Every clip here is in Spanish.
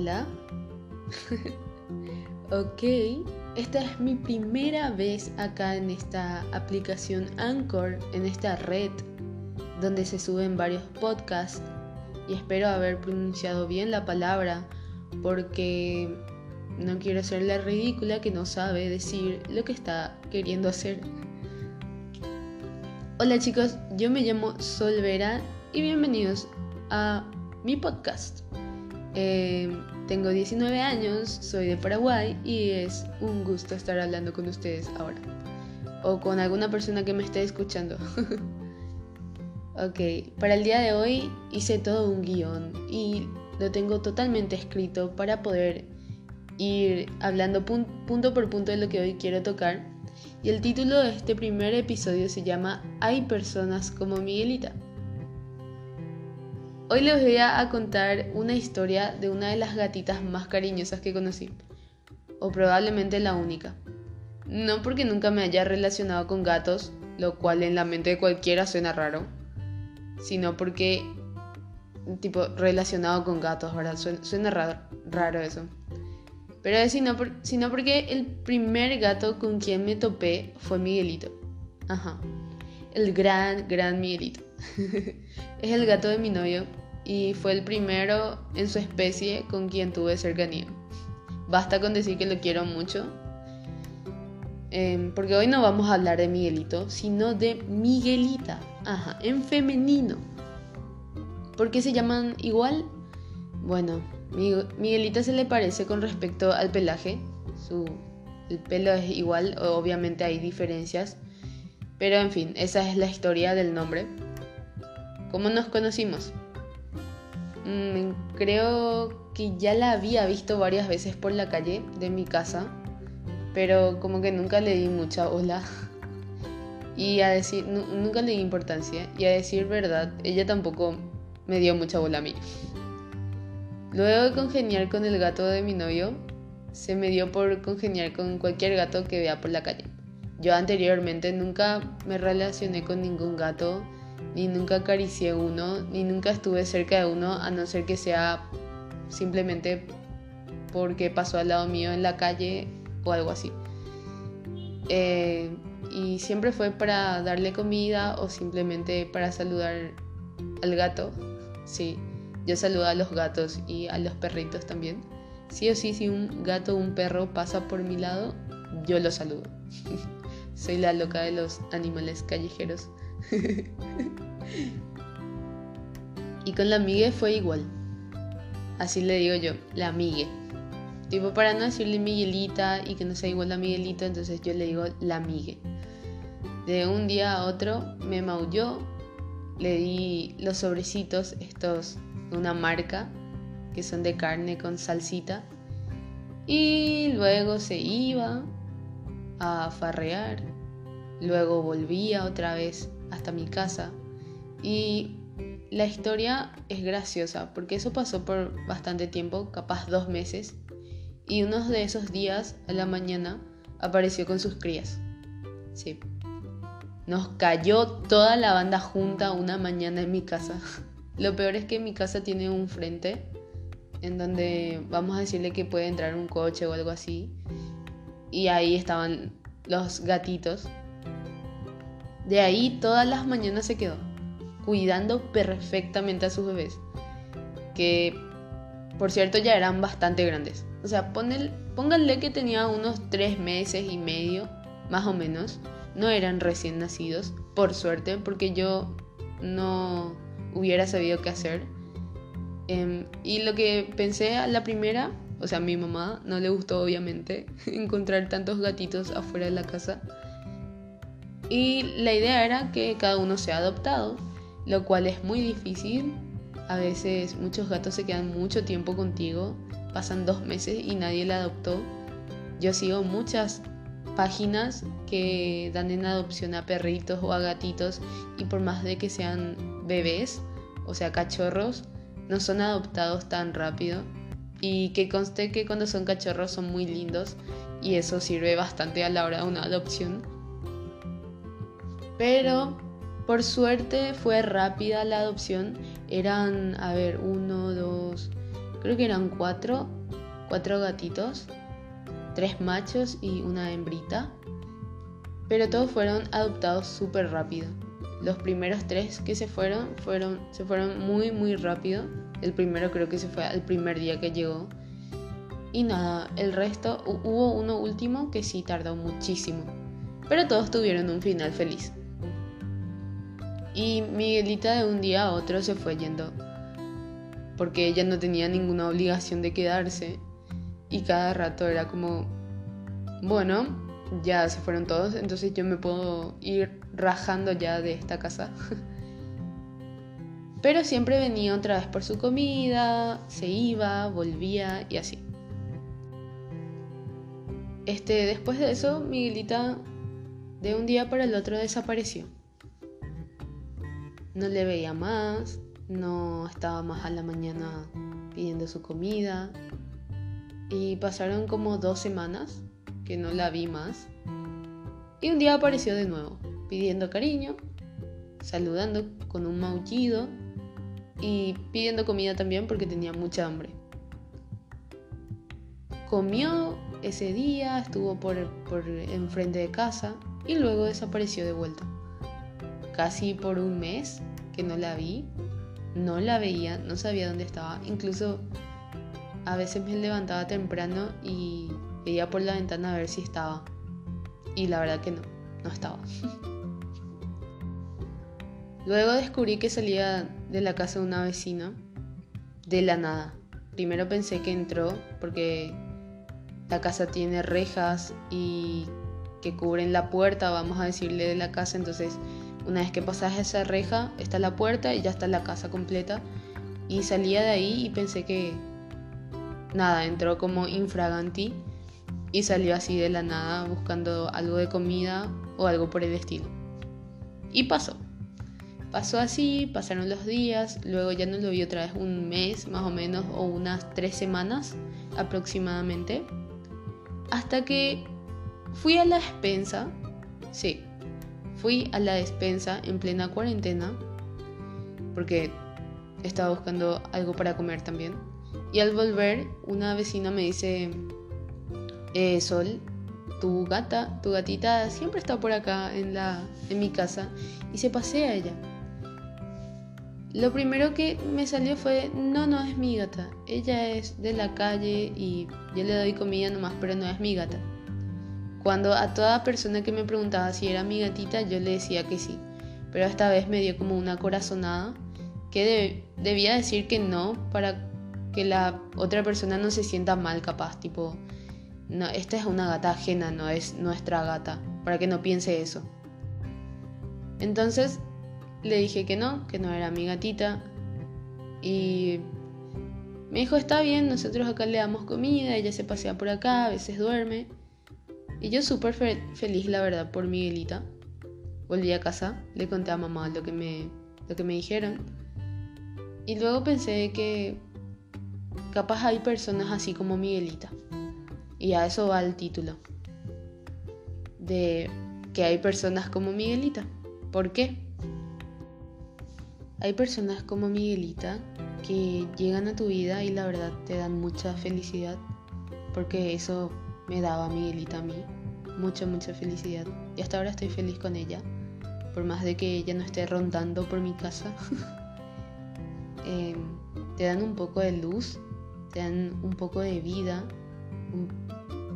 hola. ok, esta es mi primera vez acá en esta aplicación Anchor, en esta red donde se suben varios podcasts y espero haber pronunciado bien la palabra porque no quiero ser la ridícula que no sabe decir lo que está queriendo hacer. Hola chicos, yo me llamo Solvera y bienvenidos a mi podcast. Eh, tengo 19 años, soy de Paraguay y es un gusto estar hablando con ustedes ahora. O con alguna persona que me esté escuchando. ok, para el día de hoy hice todo un guion y lo tengo totalmente escrito para poder ir hablando punto por punto de lo que hoy quiero tocar. Y el título de este primer episodio se llama Hay personas como Miguelita. Hoy les voy a contar una historia de una de las gatitas más cariñosas que conocí, o probablemente la única. No porque nunca me haya relacionado con gatos, lo cual en la mente de cualquiera suena raro, sino porque, tipo, relacionado con gatos, ¿verdad? Suena, raro, eso. Pero sino, sino porque el primer gato con quien me topé fue Miguelito. Ajá. El gran, gran Miguelito. es el gato de mi novio y fue el primero en su especie con quien tuve cercanía. Basta con decir que lo quiero mucho, em, porque hoy no vamos a hablar de Miguelito, sino de Miguelita, ajá, en femenino. ¿Por qué se llaman igual? Bueno, Miguelita se le parece con respecto al pelaje, su, el pelo es igual, obviamente hay diferencias, pero en fin, esa es la historia del nombre. ¿Cómo nos conocimos? Mm, creo que ya la había visto varias veces por la calle de mi casa, pero como que nunca le di mucha bola. Y a decir, nunca le di importancia. Y a decir verdad, ella tampoco me dio mucha bola a mí. Luego de congeniar con el gato de mi novio, se me dio por congeniar con cualquier gato que vea por la calle. Yo anteriormente nunca me relacioné con ningún gato ni nunca acaricié uno, ni nunca estuve cerca de uno, a no ser que sea simplemente porque pasó al lado mío en la calle o algo así. Eh, y siempre fue para darle comida o simplemente para saludar al gato. Sí, yo saludo a los gatos y a los perritos también. Sí o sí, si un gato o un perro pasa por mi lado, yo lo saludo. Soy la loca de los animales callejeros. y con la amiga fue igual. Así le digo yo, la amiga. Tipo, para no decirle Miguelita y que no sea igual a Miguelito, entonces yo le digo la amiga. De un día a otro me maulló, le di los sobrecitos, estos de una marca, que son de carne con salsita, y luego se iba a farrear, luego volvía otra vez hasta mi casa. Y la historia es graciosa porque eso pasó por bastante tiempo, capaz dos meses, y uno de esos días a la mañana apareció con sus crías. Sí. Nos cayó toda la banda junta una mañana en mi casa. Lo peor es que mi casa tiene un frente en donde vamos a decirle que puede entrar un coche o algo así. Y ahí estaban los gatitos de ahí todas las mañanas se quedó, cuidando perfectamente a sus bebés, que por cierto ya eran bastante grandes. O sea, pónganle que tenía unos tres meses y medio, más o menos. No eran recién nacidos, por suerte, porque yo no hubiera sabido qué hacer. Em, y lo que pensé a la primera, o sea, a mi mamá no le gustó obviamente encontrar tantos gatitos afuera de la casa. Y la idea era que cada uno sea adoptado, lo cual es muy difícil. A veces muchos gatos se quedan mucho tiempo contigo, pasan dos meses y nadie la adoptó. Yo sigo muchas páginas que dan en adopción a perritos o a gatitos y por más de que sean bebés, o sea, cachorros, no son adoptados tan rápido. Y que conste que cuando son cachorros son muy lindos y eso sirve bastante a la hora de una adopción. Pero por suerte fue rápida la adopción. Eran, a ver, uno, dos, creo que eran cuatro, cuatro gatitos, tres machos y una hembrita, pero todos fueron adoptados súper rápido. Los primeros tres que se fueron, fueron, se fueron muy, muy rápido. El primero creo que se fue al primer día que llegó. Y nada, el resto, hubo uno último que sí tardó muchísimo. Pero todos tuvieron un final feliz. Y Miguelita de un día a otro se fue yendo. Porque ella no tenía ninguna obligación de quedarse. Y cada rato era como, bueno, ya se fueron todos, entonces yo me puedo ir rajando ya de esta casa. Pero siempre venía otra vez por su comida, se iba, volvía y así. Este, después de eso, Miguelita de un día para el otro desapareció. No le veía más, no estaba más a la mañana pidiendo su comida. Y pasaron como dos semanas que no la vi más. Y un día apareció de nuevo, pidiendo cariño, saludando con un maullido y pidiendo comida también porque tenía mucha hambre. Comió ese día, estuvo por, por enfrente de casa y luego desapareció de vuelta. Casi por un mes que no la vi, no la veía, no sabía dónde estaba. Incluso a veces me levantaba temprano y veía por la ventana a ver si estaba. Y la verdad que no, no estaba. Luego descubrí que salía de la casa de una vecina de la nada. Primero pensé que entró porque la casa tiene rejas y que cubren la puerta, vamos a decirle, de la casa. Entonces, una vez que pasas esa reja, está la puerta y ya está la casa completa. Y salía de ahí y pensé que nada, entró como infraganti y salió así de la nada buscando algo de comida o algo por el estilo. Y pasó. Pasó así, pasaron los días, luego ya no lo vi otra vez un mes más o menos o unas tres semanas aproximadamente. Hasta que fui a la despensa, sí, fui a la despensa en plena cuarentena, porque estaba buscando algo para comer también. Y al volver, una vecina me dice, eh, Sol, tu gata, tu gatita siempre está por acá en, la, en mi casa y se pasea ella. Lo primero que me salió fue, no, no es mi gata, ella es de la calle y yo le doy comida nomás, pero no es mi gata. Cuando a toda persona que me preguntaba si era mi gatita, yo le decía que sí, pero esta vez me dio como una corazonada que debía decir que no para que la otra persona no se sienta mal capaz, tipo, no, esta es una gata ajena, no es nuestra gata, para que no piense eso. Entonces le dije que no, que no era mi gatita. Y me dijo, está bien, nosotros acá le damos comida, ella se pasea por acá, a veces duerme. Y yo súper feliz, la verdad, por Miguelita. Volví a casa, le conté a mamá lo que me, lo que me dijeron. Y luego pensé que capaz hay personas así como Miguelita. Y a eso va el título. De que hay personas como Miguelita. ¿Por qué? Hay personas como Miguelita que llegan a tu vida y la verdad te dan mucha felicidad. Porque eso me daba Miguelita a mí. Mucha, mucha felicidad. Y hasta ahora estoy feliz con ella. Por más de que ella no esté rondando por mi casa. Em, te dan un poco de luz. Te dan un poco de vida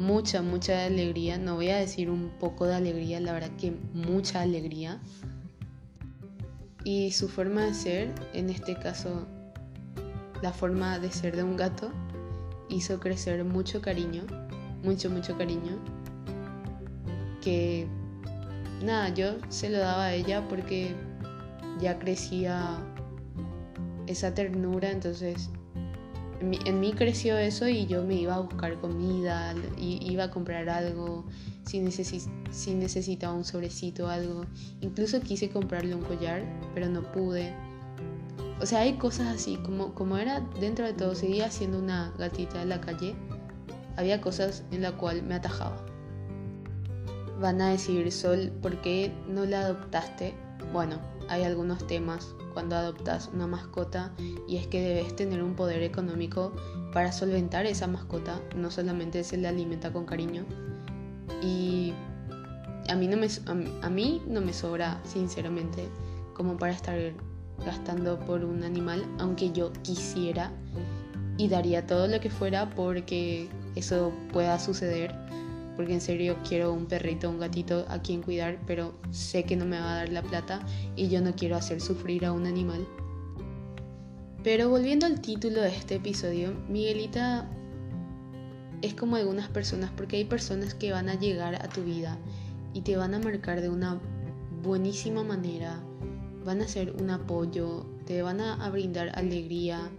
mucha, mucha alegría. No voy a decir un poco de alegría, la verdad que mucha alegría. Y su forma de ser, en este caso la forma de ser de un gato, hizo crecer mucho cariño, mucho, mucho cariño. Que nada, yo se lo daba a ella porque ya crecía esa ternura, entonces en mí, creció eso y yo me iba a buscar comida, iba a comprar algo, si, si necesitaba un sobrecito algo. Incluso quise comprarle un collar, pero no pude. O sea, hay cosas así, como, como era dentro de todo, seguía siendo una gatita de la calle, había cosas en la cual me atajaba. Van a decir, Sol, ¿por qué no la adoptaste? Bueno, hay algunos temas cuando adoptas una mascota y es que debes tener un poder económico para solventar esa mascota, no solamente se le alimenta con cariño. Y a mí no me, a mí no me sobra, sinceramente, como para estar gastando por un animal, aunque yo quisiera y daría todo lo que fuera porque eso pueda suceder porque en serio quiero un perrito, un gatito a quien cuidar, pero sé que no me va a dar la plata y yo no quiero hacer sufrir a un animal. Pero volviendo al título de este episodio, Miguelita es como algunas personas, porque hay personas que van a llegar a tu vida y te van a marcar de una buenísima manera, van a ser un apoyo, te van a brindar alegría,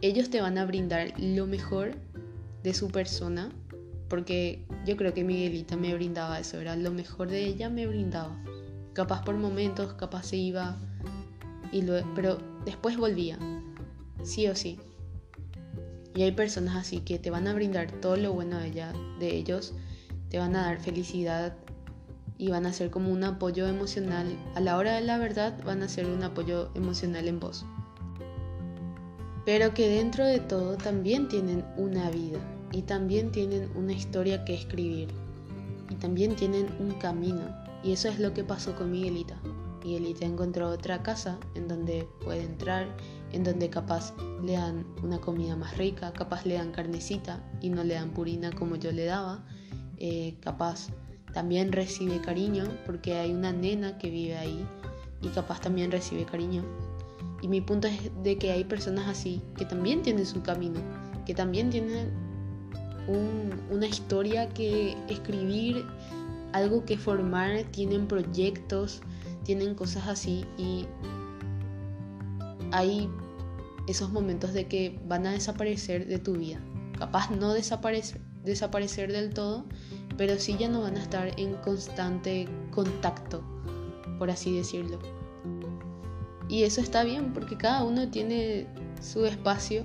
ellos te van a brindar lo mejor de su persona porque yo creo que Miguelita me brindaba eso, era lo mejor de ella me brindaba. Capaz por momentos, capaz se iba, y pero después volvía, sí o sí. Y hay personas así que te van a brindar todo lo bueno de, ella, de ellos, te van a dar felicidad y van a ser como un apoyo emocional. A la hora de la verdad van a ser un apoyo emocional en vos. Pero que dentro de todo también tienen una vida y también tienen una historia que escribir y también tienen un camino. Y eso es lo que pasó con Miguelita. Miguelita encontró otra casa en donde puede entrar, en donde capaz le dan una comida más rica, capaz le dan carnecita y no le dan purina como yo le daba, eh, capaz también recibe cariño porque hay una nena que vive ahí y capaz también recibe cariño. Y mi punto es de que hay personas así que también tienen su camino, que también tienen una historia que escribir, algo que formar, tienen proyectos, tienen cosas así y hay esos momentos de que van a desaparecer de tu vida. Capaz no desaparecer, desaparecer del todo, pero sí ya no van a estar en constante contacto, por así decirlo. Y eso está bien porque cada uno tiene su espacio,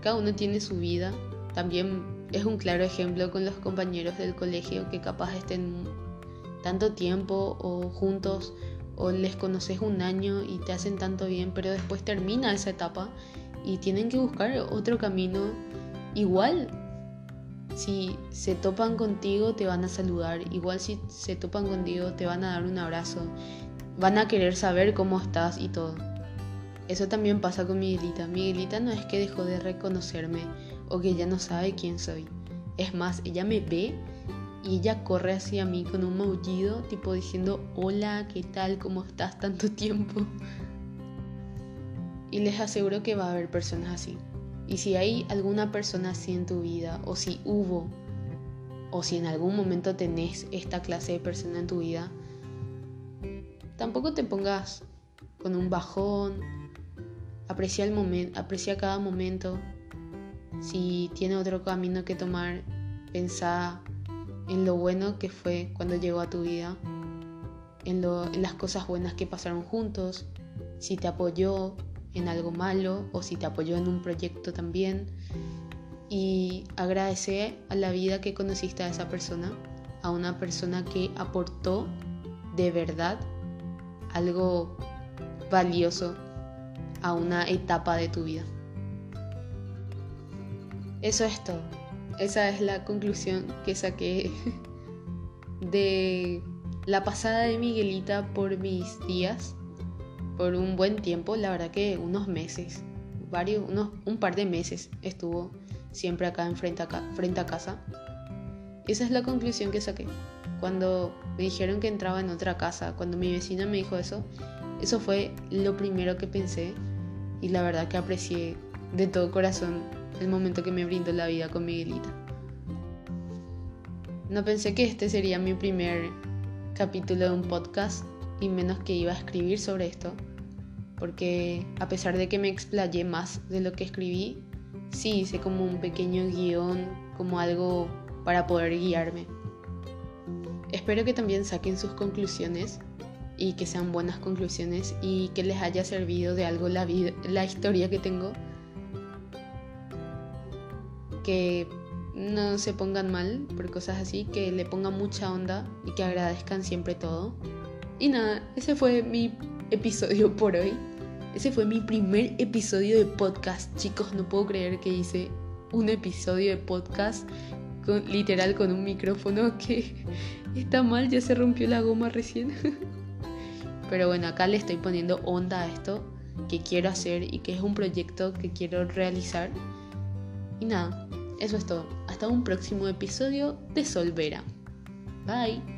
cada uno tiene su vida. También es un claro ejemplo con los compañeros del colegio que capaz estén tanto tiempo o juntos o les conoces un año y te hacen tanto bien, pero después termina esa etapa y tienen que buscar otro camino igual. Si se topan contigo te van a saludar, igual si se topan contigo te van a dar un abrazo, van a querer saber cómo estás y todo. Eso también pasa con Miguelita. Miguelita no es que dejó de reconocerme, o que ella no sabe quién soy. Es más, ella me ve y ella corre hacia mí con un maullido, tipo diciendo, hola, ¿qué tal? ¿Cómo estás tanto tiempo? Y les aseguro que va a haber personas así. Y si hay alguna persona así en tu vida, o si hubo, o si en algún momento tenés esta clase de persona en tu vida, tampoco te pongas con un bajón, aprecia el momento, aprecia cada momento, si tiene otro camino que tomar, pensá en lo bueno que fue cuando llegó a tu vida, en, las cosas buenas que pasaron juntos, si te apoyó en algo malo o si te apoyó en un proyecto también. Y agradece a la vida que conociste a esa persona, a una persona que aportó de verdad algo valioso a una etapa de tu vida. Eso es todo. Esa es la conclusión que saqué de la pasada de Miguelita por mis días, por un buen tiempo, la verdad que unos meses, varios, unos, un par de meses estuvo siempre acá en frente a, frente a casa. Esa es la conclusión que saqué. Cuando me dijeron que entraba en otra casa, cuando mi vecina me dijo eso, eso fue lo primero que pensé y la verdad que aprecié de todo corazón el momento que me brindó la vida con Miguelita. No pensé que este sería mi primer capítulo de un podcast y menos que iba a escribir sobre esto, porque a pesar de que me explayé más de lo que escribí, sí hice como un pequeño guion, como algo para poder guiarme. Espero que también saquen sus conclusiones y que sean buenas conclusiones y que les haya servido de algo la, la historia que tengo que no se pongan mal por cosas así, que le pongan mucha onda y que agradezcan siempre todo. Y nada, ese fue mi episodio por hoy. Ese fue mi primer episodio de podcast. Chicos, no puedo creer que hice un episodio de podcast con, literal con un micrófono que está mal, ya se rompió la goma recién. Pero bueno, acá le estoy poniendo onda a esto que quiero hacer y que es un proyecto que quiero realizar. Y nada, eso es todo. Hasta un próximo episodio de Solvera. Bye.